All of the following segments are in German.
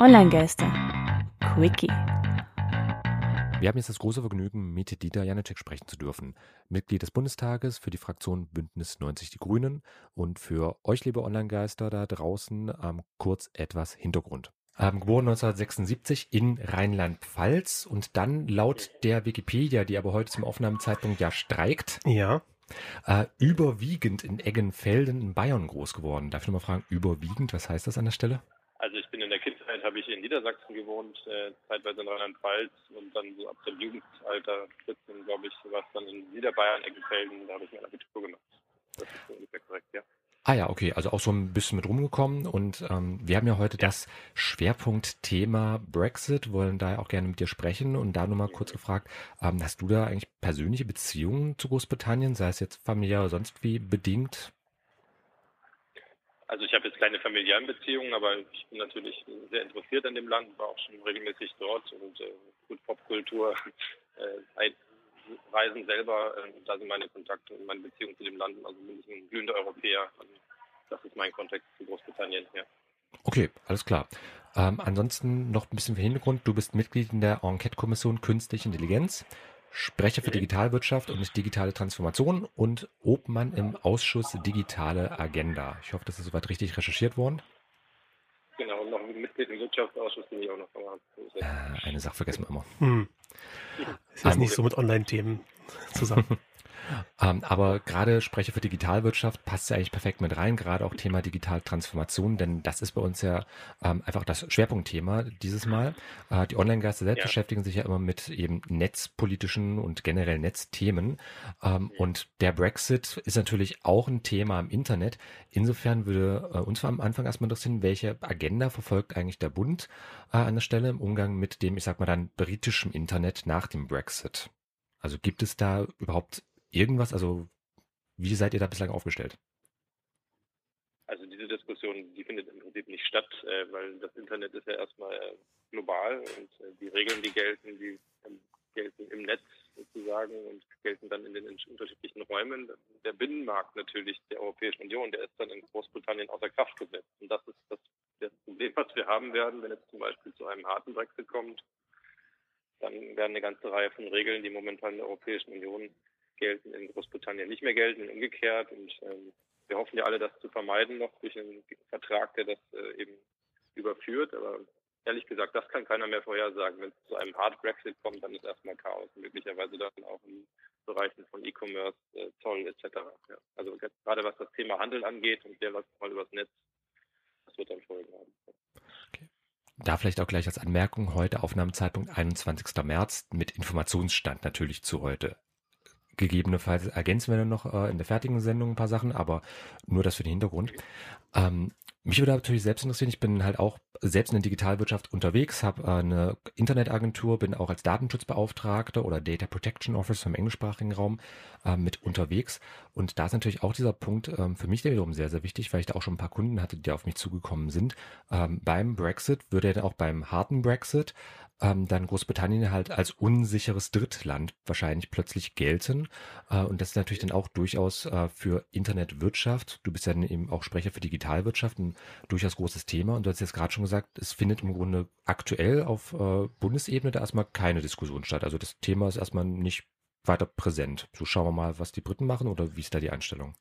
Online-Geister. Quickie. Wir haben jetzt das große Vergnügen, mit Dieter Janecek sprechen zu dürfen. Mitglied des Bundestages für die Fraktion Bündnis 90 Die Grünen und für euch, liebe Online-Geister da draußen, ähm, kurz etwas Hintergrund. Ähm, geboren 1976 in Rheinland-Pfalz und dann laut der Wikipedia, die aber heute zum Aufnahmezeitpunkt ja streikt, Ja. äh, überwiegend in Eggenfelden in Bayern groß geworden. Darf ich nochmal fragen, überwiegend, was heißt das an der Stelle? Kindheit, habe ich in Niedersachsen gewohnt, äh, zeitweise in Rheinland-Pfalz und dann so ab dem Jugendalter, 14, glaube ich, war es dann in Niederbayern, Eggenfelden, da habe ich mein Abitur gemacht. Das ist so ungefähr korrekt, ja. Ah ja, okay, also auch so ein bisschen mit rumgekommen und ähm, wir haben ja heute das Schwerpunktthema Brexit, wollen da auch gerne mit dir sprechen und da nur mal kurz gefragt, ähm, hast du da eigentlich persönliche Beziehungen zu Großbritannien, sei es jetzt familiär oder sonst wie bedingt? Also ich habe jetzt keine familiären Beziehungen, aber ich bin natürlich sehr interessiert an dem Land, war auch schon regelmäßig dort und äh, gut Popkultur, äh, Reisen selber, äh, da sind meine Kontakte und meine Beziehungen zu dem Land, also bin ich ein glühender Europäer. Also das ist mein Kontext zu Großbritannien, ja. Okay, alles klar. Ähm, ansonsten noch ein bisschen für Hintergrund. Du bist Mitglied in der Enquete-Kommission Künstliche Intelligenz, Sprecher für Digitalwirtschaft und digitale Transformation und Obmann im Ausschuss Digitale Agenda. Ich hoffe, das ist soweit richtig recherchiert worden. Genau, und noch Mitglied im Wirtschaftsausschuss bin ich auch noch. Äh, eine Sache vergessen wir immer. Hm. Ist nicht so mit Online-Themen zusammen. Ähm, aber gerade Sprecher für Digitalwirtschaft passt ja eigentlich perfekt mit rein, gerade auch Thema Digitaltransformation, denn das ist bei uns ja ähm, einfach das Schwerpunktthema dieses Mal. Äh, die Online-Geister selbst Ja. beschäftigen sich ja immer mit eben netzpolitischen und generell Netzthemen. Ähm, und der Brexit ist natürlich auch ein Thema im Internet. Insofern würde äh, uns am Anfang erstmal interessieren, welche Agenda verfolgt eigentlich der Bund äh, an der Stelle im Umgang mit dem, ich sag mal dann, britischen Internet nach dem Brexit? Also gibt es da überhaupt irgendwas? Also wie seid ihr da bislang aufgestellt? Also diese Diskussion, die findet im Prinzip nicht statt, äh, weil das Internet ist ja erstmal äh, global und äh, die Regeln, die gelten, die ähm, gelten im Netz sozusagen und gelten dann in den unterschiedlichen Räumen. Der Binnenmarkt natürlich der Europäischen Union, der ist dann in Großbritannien außer Kraft gesetzt. Und das ist das, das Problem, was wir haben werden, wenn es zum Beispiel zu einem harten Brexit kommt. Dann werden eine ganze Reihe von Regeln, die momentan in der Europäischen Union gelten, in Großbritannien nicht mehr gelten umgekehrt. Und ähm, wir hoffen ja alle, das zu vermeiden noch durch einen Vertrag, der das äh, eben überführt. Aber ehrlich gesagt, das kann keiner mehr vorhersagen. Wenn es zu einem Hard Brexit kommt, dann ist erstmal Chaos. Möglicherweise dann auch in Bereichen von E-Commerce, äh, Zoll etc. Ja. Also ge- gerade was das Thema Handel angeht und der läuft mal übers Netz, das wird dann Folgen haben. Da vielleicht auch gleich als Anmerkung, heute Aufnahmezeitpunkt 21. März mit Informationsstand natürlich zu heute. Gegebenenfalls ergänzen wir dann noch äh, in der fertigen Sendung ein paar Sachen, aber nur das für den Hintergrund. Ähm, mich würde natürlich selbst interessieren, ich bin halt auch selbst in der Digitalwirtschaft unterwegs, habe äh, eine Internetagentur, bin auch als Datenschutzbeauftragter oder Data Protection Officer im englischsprachigen Raum äh, mit unterwegs. Und da ist natürlich auch dieser Punkt ähm, für mich wiederum sehr, sehr wichtig, weil ich da auch schon ein paar Kunden hatte, die auf mich zugekommen sind. Ähm, beim Brexit würde ja auch beim harten Brexit ähm, dann Großbritannien halt als unsicheres Drittland wahrscheinlich plötzlich gelten. Äh, und das ist natürlich dann auch durchaus äh, für Internetwirtschaft, du bist ja eben auch Sprecher für Digitalwirtschaft, ein durchaus großes Thema. Und du hast jetzt gerade schon gesagt, es findet im Grunde aktuell auf äh, Bundesebene da erstmal keine Diskussion statt. Also das Thema ist erstmal nicht weiter präsent. So schauen wir mal, was die Briten machen oder wie ist da die Einstellung?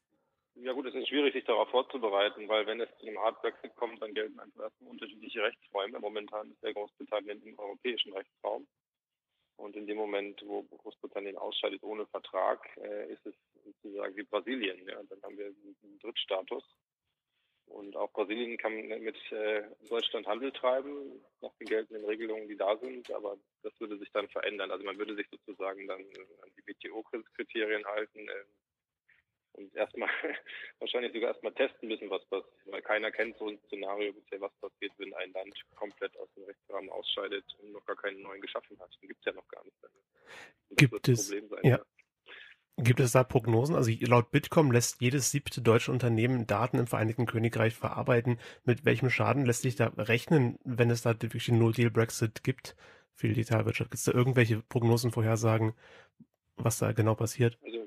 Ja gut, es ist schwierig, sich darauf vorzubereiten, weil wenn es zu einem Hard Brexit kommt, dann gelten einfach erstmal unterschiedliche Rechtsräume. Momentan ist ja Großbritannien im europäischen Rechtsraum. Und in dem Moment, wo Großbritannien ausscheidet ohne Vertrag, äh, ist es sozusagen wie Brasilien. Ja? Dann haben wir einen Drittstatus. Und auch Brasilien kann mit äh, Deutschland Handel treiben, nach den geltenden Regelungen, die da sind. Aber das würde sich dann verändern. Also man würde sich sozusagen dann an die WTO-Kriterien halten. Und erstmal wahrscheinlich sogar erstmal testen müssen, was passiert, weil keiner kennt so ein Szenario bisher, was passiert, wenn ein Land komplett aus dem Rechtsrahmen ausscheidet und noch gar keinen neuen geschaffen hat. Den gibt es ja noch gar nicht. Gibt es- Problem sein. ja. Gibt es da Prognosen? Also laut Bitkom lässt jedes siebte deutsche Unternehmen Daten im Vereinigten Königreich verarbeiten. Mit welchem Schaden lässt sich da rechnen, wenn es da wirklich einen No-Deal-Brexit gibt für die Digitalwirtschaft? Gibt es da irgendwelche Prognosen, Vorhersagen, was da genau passiert? Also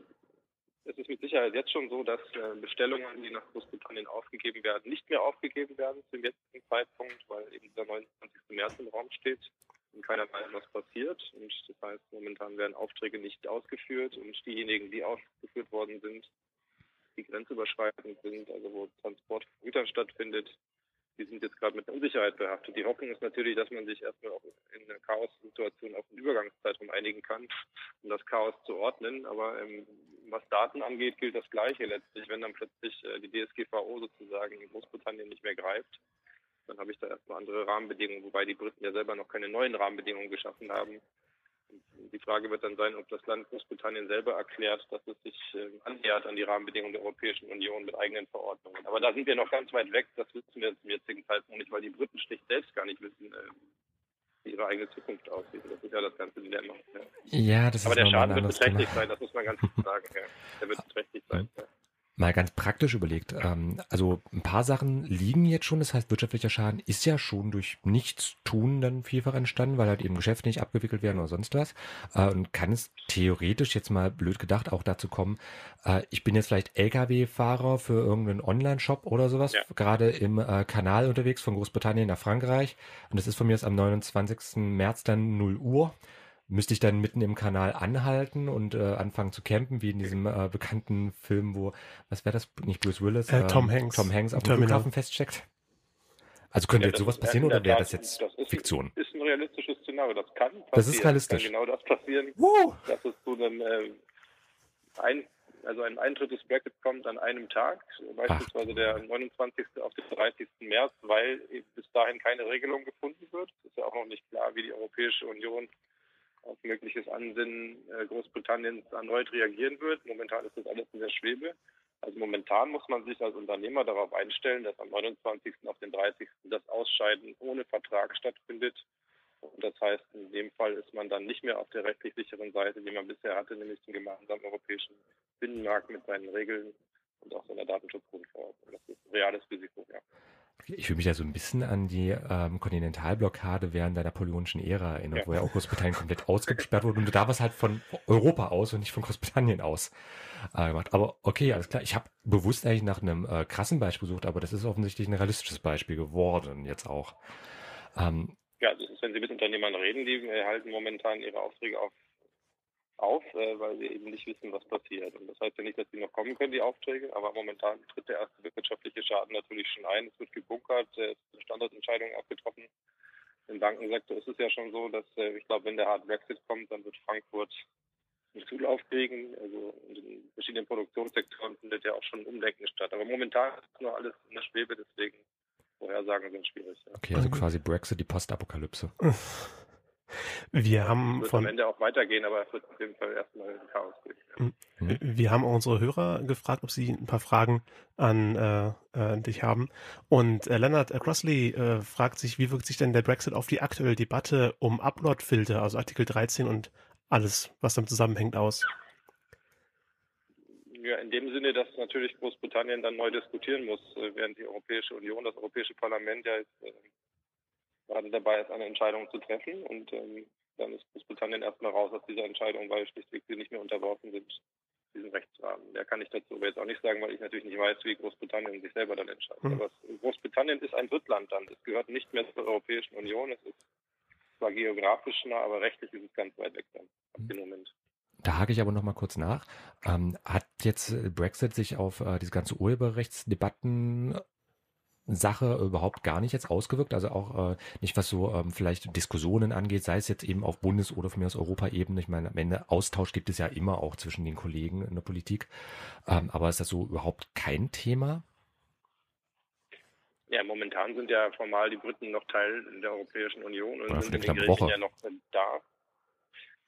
es ist mit Sicherheit jetzt schon so, dass äh, Bestellungen, die nach Großbritannien aufgegeben werden, nicht mehr aufgegeben werden zum jetzigen Zeitpunkt, weil eben der 29. März im Raum steht und keiner weiß, was passiert. Und das heißt, momentan werden Aufträge nicht ausgeführt und diejenigen, die ausgeführt worden sind, die grenzüberschreitend sind, also wo Transport von Gütern stattfindet, die sind jetzt gerade mit Unsicherheit behaftet. Die Hoffnung ist natürlich, dass man sich erstmal auch in einer Chaos-Situation auf einen Übergangszeitraum einigen kann, um das Chaos zu ordnen. Aber ähm, was Daten angeht, gilt das Gleiche letztlich. Wenn dann plötzlich äh, die DSGVO sozusagen in Großbritannien nicht mehr greift, dann habe ich da erstmal andere Rahmenbedingungen, wobei die Briten ja selber noch keine neuen Rahmenbedingungen geschaffen haben. Die Frage wird dann sein, ob das Land Großbritannien selber erklärt, dass es sich äh, annähert an die Rahmenbedingungen der Europäischen Union mit eigenen Verordnungen. Aber da sind wir noch ganz weit weg. Das wissen wir zum jetzigen Zeitpunkt nicht, weil die Briten schlicht selbst gar nicht wissen, äh, ihre eigene Zukunft aussieht. Das ist ja das ganze Dilemma. Ja, ja das Aber ist der Schaden wird beträchtlich sein, das muss man ganz klar sagen. Ja. Der wird beträchtlich sein. Ja. Mal ganz praktisch überlegt. Ähm, also ein paar Sachen liegen jetzt schon. Das heißt, wirtschaftlicher Schaden ist ja schon durch Nichtstun dann vielfach entstanden, weil halt eben Geschäfte nicht abgewickelt werden oder sonst was. Äh, und kann es theoretisch jetzt mal blöd gedacht auch dazu kommen, äh, ich bin jetzt vielleicht Lkw-Fahrer für irgendeinen Online-Shop oder sowas, Ja. gerade im äh, Kanal unterwegs von Großbritannien nach Frankreich. Und das ist von mir jetzt am 29. März dann 0 Uhr müsste ich dann mitten im Kanal anhalten und äh, anfangen zu campen, wie in diesem äh, bekannten Film, wo, was wäre das, nicht Bruce Willis? Äh, Tom ähm, Hanks. Tom Hanks auf dem Terminal. Flughafen feststeckt? Also könnte Ja, jetzt das sowas passieren oder wäre das jetzt das ist, Fiktion? ist ein realistisches Szenario. Das kann passieren. Das ist realistisch. Kann genau das passieren, Woo! dass es zu einem äh, ein, also ein Eintritt des Brexit kommt an einem Tag, beispielsweise der 29. auf den 30. März, weil bis dahin keine Regelung gefunden wird. Es ist ja auch noch nicht klar, wie die Europäische Union auf mögliches Ansinnen äh, Großbritanniens erneut reagieren wird. Momentan ist das alles in der Schwebe. Also momentan muss man sich als Unternehmer darauf einstellen, dass am 29. auf den 30. das Ausscheiden ohne Vertrag stattfindet. Und das heißt, in dem Fall ist man dann nicht mehr auf der rechtlich sicheren Seite, die man bisher hatte, nämlich den gemeinsamen europäischen Binnenmarkt mit seinen Regeln und auch seiner Datenschutzgrundverordnung. Das ist ein reales Risiko, ja. Ich fühle mich ja so ein bisschen an die ähm, Kontinentalblockade während der napoleonischen Ära erinnert, Ja. wo ja auch Großbritannien komplett ausgesperrt wurde und da war es halt von Europa aus und nicht von Großbritannien aus äh, gemacht. Aber okay, alles klar. Ich habe bewusst eigentlich nach einem äh, krassen Beispiel gesucht, aber das ist offensichtlich ein realistisches Beispiel geworden jetzt auch. Ähm, Ja, das ist, wenn Sie mit Unternehmern reden, die äh, halten momentan ihre Aufträge auf, auf äh, weil sie eben nicht wissen, was passiert. Und das heißt ja nicht, dass sie noch kommen können, die Aufträge, aber momentan tritt der erste wirtschaftliche Schaden natürlich schon ein. Es wird gebunkert, äh, es sind Standortentscheidungen abgetroffen. Im Bankensektor ist es ja schon so, dass äh, ich glaube, wenn der Hard Brexit kommt, dann wird Frankfurt einen Zulauf kriegen. Also in verschiedenen Produktionssektoren findet ja auch schon ein Umdenken statt. Aber momentan ist nur alles in der Schwebe, deswegen Vorhersagen sind schwierig. Ja. okay, also quasi Brexit, die Postapokalypse. Wir haben wird am von, Ende auch weitergehen, aber es wird auf jeden Fall erstmal ein Chaos geben. wir haben unsere Hörer gefragt, ob sie ein paar Fragen an äh, äh, dich haben. Und äh, Leonard äh, Crossley äh, fragt sich, wie wirkt sich denn der Brexit auf die aktuelle Debatte um Upload-Filter, also Artikel 13 und alles, was damit zusammenhängt, aus? Ja, in dem Sinne, dass natürlich Großbritannien dann neu diskutieren muss, äh, während die Europäische Union, das Europäische Parlament ja jetzt äh, gerade dabei ist, eine Entscheidung zu treffen. Und ähm, dann ist Großbritannien erstmal raus aus dieser Entscheidung, weil schlichtweg sie nicht mehr unterworfen sind diesem Rechtsrahmen. Mehr kann ich dazu aber jetzt auch nicht sagen, weil ich natürlich nicht weiß, wie Großbritannien sich selber dann entscheidet. Hm. Aber Großbritannien ist ein Drittland dann. Es gehört nicht mehr zur Europäischen Union. Es ist zwar geografisch nah, aber rechtlich ist es ganz weit weg dann ab dem Moment. Da hake ich aber noch mal kurz nach. Ähm, hat jetzt äh, Brexit sich auf äh, diese ganze Urheberrechtsdebatten Sache überhaupt gar nicht jetzt ausgewirkt, also auch äh, nicht was so ähm, vielleicht Diskussionen angeht, sei es jetzt eben auf Bundes- oder von mir aus Europaebene. Ich meine, am Ende Austausch gibt es ja immer auch zwischen den Kollegen in der Politik. Ähm, aber ist das so überhaupt kein Thema? Ja, momentan sind ja formal die Briten noch Teil der Europäischen Union und Ja, sind in den Gremien Woche. ja noch da.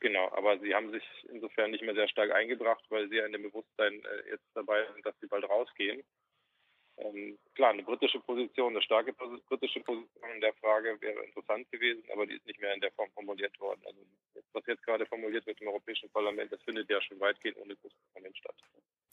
Genau, aber sie haben sich insofern nicht mehr sehr stark eingebracht, weil sie ja in dem Bewusstsein äh, jetzt dabei sind, dass sie bald rausgehen. Ähm, klar, eine britische Position, eine starke britische Position in der Frage wäre interessant gewesen, aber die ist nicht mehr in der Form formuliert worden. Also was jetzt gerade formuliert wird im Europäischen Parlament, das findet ja schon weitgehend ohne das Parlament statt.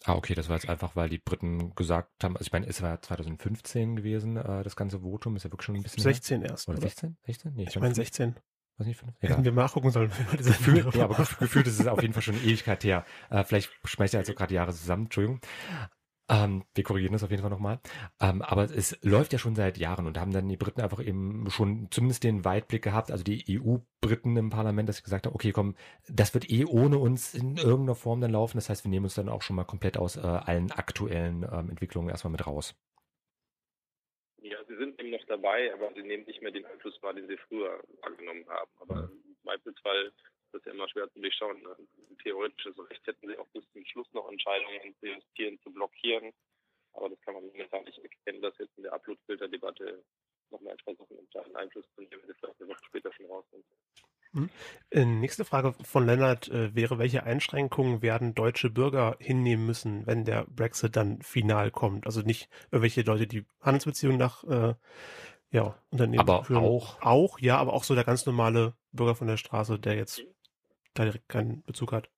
Ah, okay, das war jetzt einfach, weil die Briten gesagt haben, also ich meine, es war 2015 gewesen, äh, das ganze Votum, ist ja wirklich schon ein bisschen her. 16 erst. Oder Oder? 16? 16? Nee, Ich meine 16. Was nicht fünf? Hätten wir mal nachgucken sollen. Gefühl, ja, aber gefühlt ist es auf jeden Fall schon eine Ewigkeit her. Äh, vielleicht schmeißt er also gerade Jahre zusammen, Entschuldigung. Ähm, wir korrigieren das auf jeden Fall nochmal. Ähm, aber es läuft ja schon seit Jahren und haben dann die Briten einfach eben schon zumindest den Weitblick gehabt, also die EU-Briten im Parlament, dass sie gesagt haben, okay, komm, das wird eh ohne uns in irgendeiner Form dann laufen. Das heißt, wir nehmen uns dann auch schon mal komplett aus äh, allen aktuellen ähm, Entwicklungen erstmal mit raus. Ja, sie sind eben noch dabei, aber sie nehmen nicht mehr den Einfluss wahr, den sie früher wahrgenommen haben. Aber im Zweifelsfall das ist ja immer schwer zu durchschauen. Ne? Theoretisches Recht hätten sie auch bis zum Schluss noch Entscheidungen zu justieren, zu blockieren. Aber das kann man momentan nicht erkennen, dass jetzt in der Upload-Filter-Debatte nochmal etwas auf einen Einfluss zu nehmen, wenn vielleicht eine Woche später schon raus sind. Hm. Äh, nächste Frage von Lennart äh, wäre, welche Einschränkungen werden deutsche Bürger hinnehmen müssen, wenn der Brexit dann final kommt? Also nicht irgendwelche Leute, die Handelsbeziehungen nach äh, ja, Unternehmen aber führen. auch auch ja, aber auch so der ganz normale Bürger von der Straße, der jetzt da direkt keinen Bezug hat.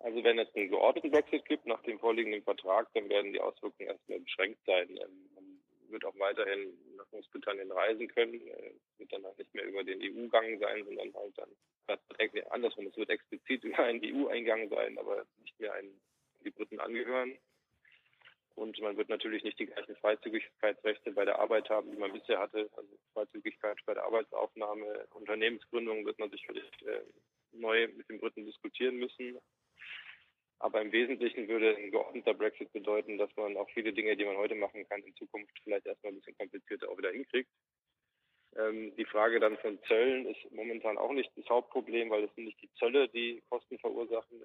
Also wenn es einen geordneten Brexit gibt nach dem vorliegenden Vertrag, dann werden die Auswirkungen erstmal beschränkt sein. Ähm, man wird auch weiterhin nach Großbritannien reisen können, äh, wird dann halt nicht mehr über den EU-Gang sein, sondern halt dann andersrum, es wird explizit über einen EU-Eingang sein, aber nicht mehr ein, die Briten angehören. Und man wird natürlich nicht die gleichen Freizügigkeitsrechte bei der Arbeit haben, die man bisher hatte. Also Freizügigkeit bei der Arbeitsaufnahme, Unternehmensgründung wird man sich vielleicht äh, neu mit den Briten diskutieren müssen. Aber im Wesentlichen würde ein geordneter Brexit bedeuten, dass man auch viele Dinge, die man heute machen kann, in Zukunft vielleicht erstmal ein bisschen komplizierter auch wieder hinkriegt. Ähm, die Frage dann von Zöllen ist momentan auch nicht das Hauptproblem, weil es sind nicht die Zölle, die Kosten verursachen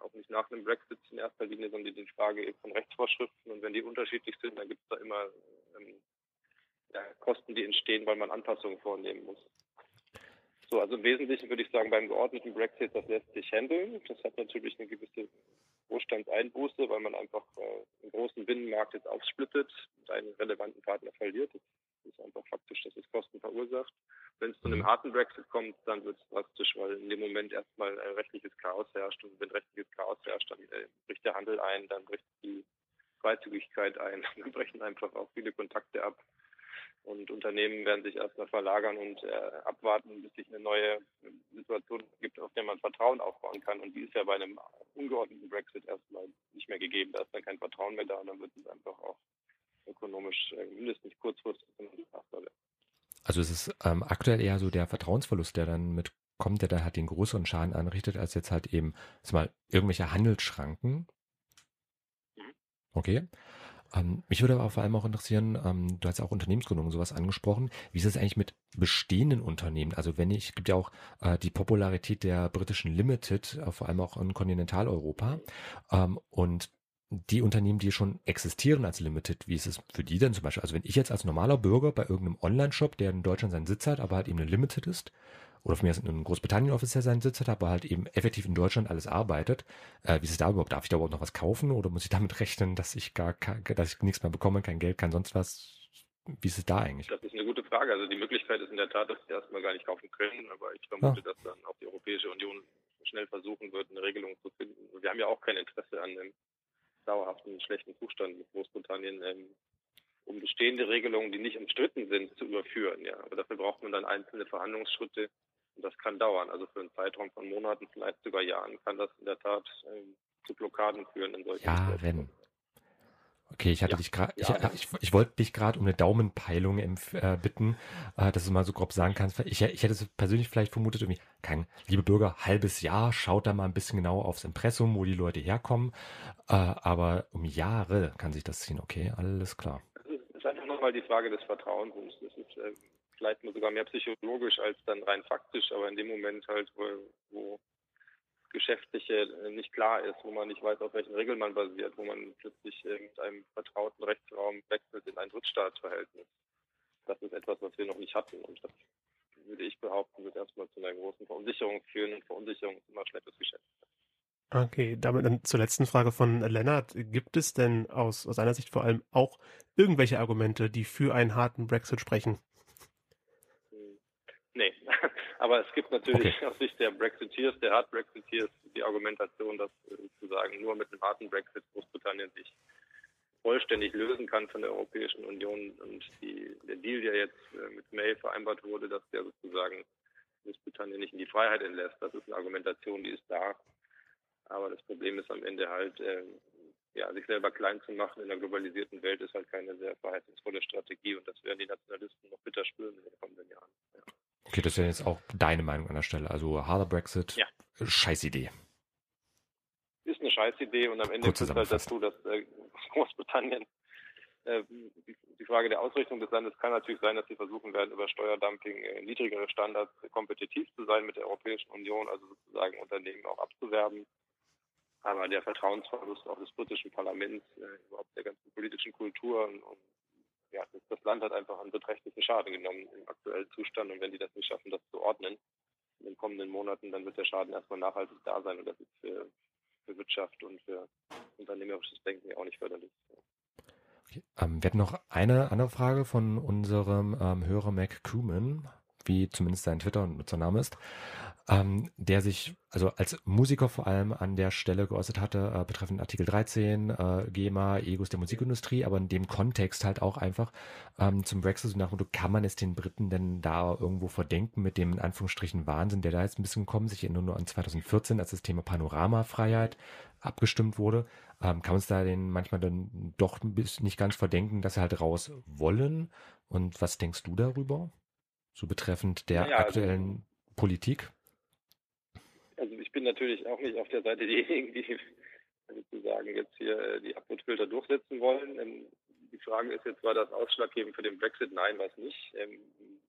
auch nicht nach einem Brexit in erster Linie, sondern die Frage eben von Rechtsvorschriften. Und wenn die unterschiedlich sind, dann gibt es da immer ähm, ja, Kosten, die entstehen, weil man Anpassungen vornehmen muss. So, also im Wesentlichen würde ich sagen, beim geordneten Brexit, das lässt sich handeln. Das hat natürlich eine gewisse Wohlstandseinbuße, weil man einfach äh, einen großen Binnenmarkt jetzt aufsplittet und einen relevanten Partner verliert. Das ist einfach faktisch, dass es Kosten verursacht. Wenn es zu einem mhm. harten Brexit kommt, dann wird es drastisch, weil in dem Moment erstmal ein rechtliches Chaos herrscht. Und wenn rechtliches Chaos herrscht, dann äh, bricht der Handel ein, dann bricht die Freizügigkeit ein, dann brechen einfach auch viele Kontakte ab. Und Unternehmen werden sich erstmal verlagern und äh, abwarten, bis sich eine neue Situation gibt, auf der man Vertrauen aufbauen kann. Und die ist ja bei einem ungeordneten Brexit erstmal nicht mehr gegeben. Da ist dann kein Vertrauen mehr da und dann wird es einfach auch ökonomisch äh, mindestens kurzfristig werden. Also es ist ähm, aktuell eher so der Vertrauensverlust, der dann mitkommt, der da halt den größeren Schaden anrichtet, als jetzt halt eben mal irgendwelche Handelsschranken. Mhm. Okay. Ähm, mich würde aber vor allem auch interessieren, ähm, du hast ja auch Unternehmensgründung und sowas angesprochen. Wie ist es eigentlich mit bestehenden Unternehmen? Also wenn ich, gibt ja auch äh, die Popularität der britischen Limited, äh, vor allem auch in Kontinentaleuropa. Ähm, und die Unternehmen, die schon existieren als Limited, wie ist es für die denn zum Beispiel? Also wenn ich jetzt als normaler Bürger bei irgendeinem Online-Shop, der in Deutschland seinen Sitz hat, aber halt eben eine Limited ist, oder für mich in Großbritannien offiziell seinen Sitz hat, aber halt eben effektiv in Deutschland alles arbeitet, äh, wie ist es da überhaupt? Darf ich da überhaupt noch was kaufen oder muss ich damit rechnen, dass ich gar, dass ich nichts mehr bekomme, kein Geld, kein sonst was? Wie ist es da eigentlich? Das ist eine gute Frage. Also die Möglichkeit ist in der Tat, dass sie erstmal gar nicht kaufen können, aber ich vermute, ah. dass dann auch die Europäische Union schnell versuchen wird, eine Regelung zu finden. Wir haben ja auch kein Interesse an einem dauerhaften schlechten Zustand mit Großbritannien, ähm, um bestehende Regelungen, die nicht umstritten sind, zu überführen. Ja. Aber dafür braucht man dann einzelne Verhandlungsschritte und das kann dauern. Also für einen Zeitraum von Monaten, vielleicht sogar Jahren, kann das in der Tat ähm, zu Blockaden führen in solchen Ja, wenn. Okay, ich hatte ja, dich gerade, ja, ich, ich, ich, wollte dich gerade um eine Daumenpeilung äh, bitten, äh, dass du mal so grob sagen kannst. Ich, ich hätte es persönlich vielleicht vermutet, irgendwie, kein, liebe Bürger, halbes Jahr, schaut da mal ein bisschen genauer aufs Impressum, wo die Leute herkommen. Äh, aber um Jahre kann sich das ziehen. Okay, alles klar. Es ist einfach nochmal die Frage des Vertrauens. Das ist äh, vielleicht sogar mehr psychologisch als dann rein faktisch, aber in dem Moment halt, wo, wo Geschäftliche äh, nicht klar ist, wo man nicht weiß, auf welchen Regeln man basiert, wo man plötzlich äh, mit einem vertrauten Rechtsraum wechselt in ein Drittstaatsverhältnis. Das ist etwas, was wir noch nicht hatten. Und das würde ich behaupten, wird erstmal zu einer großen Verunsicherung führen. Und Verunsicherung ist immer schlechtes Geschäft. Okay, damit dann zur letzten Frage von Lennart. Gibt es denn aus, aus seiner Sicht vor allem auch irgendwelche Argumente, die für einen harten Brexit sprechen? Nee, aber es gibt natürlich okay. aus Sicht der Brexiteers, der Hard Brexiteers, die Argumentation, dass äh, sozusagen nur mit einem harten Brexit Großbritannien sich vollständig lösen kann von der Europäischen Union. Und die, der Deal, der jetzt äh, mit May vereinbart wurde, dass der sozusagen Großbritannien nicht in die Freiheit entlässt, das ist eine Argumentation, die ist da. Aber das Problem ist am Ende halt, äh, ja, sich selber klein zu machen in einer globalisierten Welt ist halt keine sehr verheißungsvolle Strategie und das werden die Nationalisten noch bitter spüren in den kommenden Jahren. Ja. Okay, das wäre jetzt auch deine Meinung an der Stelle. Also harder Brexit, ja. scheiß Idee. Ist eine scheiß Idee und am Ende führt halt dazu, dass äh, Großbritannien äh, die, Frage der Ausrichtung des Landes kann natürlich sein, dass sie versuchen werden, über Steuerdumping äh, niedrigere Standards kompetitiv zu sein mit der Europäischen Union, also sozusagen Unternehmen auch abzuwerben. Aber der Vertrauensverlust auch des britischen Parlaments, äh, überhaupt der ganzen politischen Kultur und, und ja, das, Land hat einfach einen beträchtlichen Schaden genommen im aktuellen Zustand. Und wenn die das nicht schaffen, das zu ordnen in den kommenden Monaten, dann wird der Schaden erstmal nachhaltig da sein. Und das ist für, für Wirtschaft und für unternehmerisches Denken auch nicht förderlich. Okay. Ähm, wir hatten noch eine andere Frage von unserem ähm, Hörer Mac Crewman, wie zumindest sein Twitter-Nutzername ist ähm, der sich also als Musiker vor allem an der Stelle geäußert hatte, äh, betreffend Artikel 13, äh, GEMA, Egos der Musikindustrie, aber in dem Kontext halt auch einfach ähm, zum Brexit, so nach dem Motto, kann man es den Briten denn da irgendwo verdenken mit dem in Anführungsstrichen Wahnsinn, der da jetzt ein bisschen gekommen sich erinnere nur an 2014, als das Thema Panoramafreiheit abgestimmt wurde, ähm, kann man es da den manchmal dann doch nicht ganz verdenken, dass sie halt raus wollen. Und was denkst du darüber? So betreffend der ja, also aktuellen also, Politik? also ich bin natürlich auch nicht auf der Seite derjenigen, die sozusagen jetzt hier äh, die Uploadfilter durchsetzen wollen. Ähm, die Frage ist jetzt, war das ausschlaggebend für den Brexit? Nein, war es nicht. Ähm,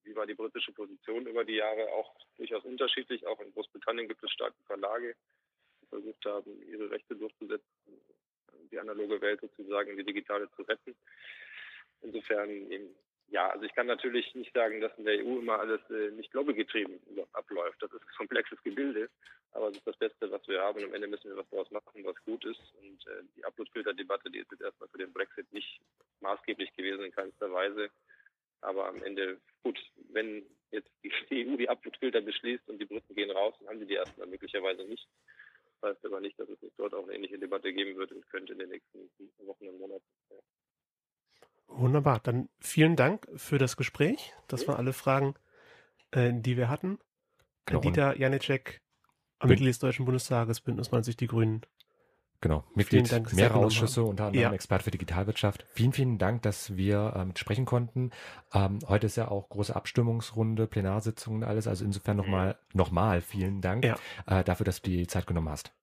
wie war die britische Position über die Jahre? Auch durchaus unterschiedlich. Auch in Großbritannien gibt es starke Verlage, die versucht haben, ihre Rechte durchzusetzen, die analoge Welt sozusagen, die digitale zu retten. Insofern eben ja, also ich kann natürlich nicht sagen, dass in der EU immer alles äh, nicht lobbygetrieben abläuft. Das ist ein komplexes Gebilde, aber es ist das Beste, was wir haben. Und am Ende müssen wir was daraus machen, was gut ist. Und äh, die Uploadfilter-Debatte, die ist jetzt erstmal für den Brexit nicht maßgeblich gewesen in keinster Weise. Aber am Ende, gut, wenn jetzt die, EU die Uploadfilter beschließt und die Briten gehen raus, dann haben sie die erstmal möglicherweise nicht. Das heißt aber nicht, dass es nicht dort auch eine ähnliche Debatte geben wird und könnte in den nächsten Wochen und Monaten. Ja. Wunderbar. Dann vielen Dank für das Gespräch. Das waren alle Fragen, äh, die wir hatten. Genau. Dieter Janicek, Mitglied des Deutschen Bundestages, Bündnis 90 Die Grünen. Genau, Mitglied Dank, mehrerer Ausschüsse, unter anderem ja. Expert für Digitalwirtschaft. Vielen, vielen Dank, dass wir äh, mit sprechen konnten. Ähm, heute ist ja auch große Abstimmungsrunde, Plenarsitzung und alles. Also insofern nochmal, nochmal vielen Dank ja. äh, dafür, dass du die Zeit genommen hast.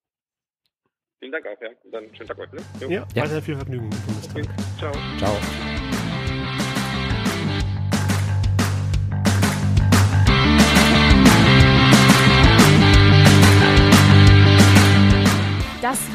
Vielen Dank auch, ja. Und dann schönen Tag euch, ne? Ja, ja. weiter viel Vergnügen mit Bundestag. Okay. Ciao. Ciao.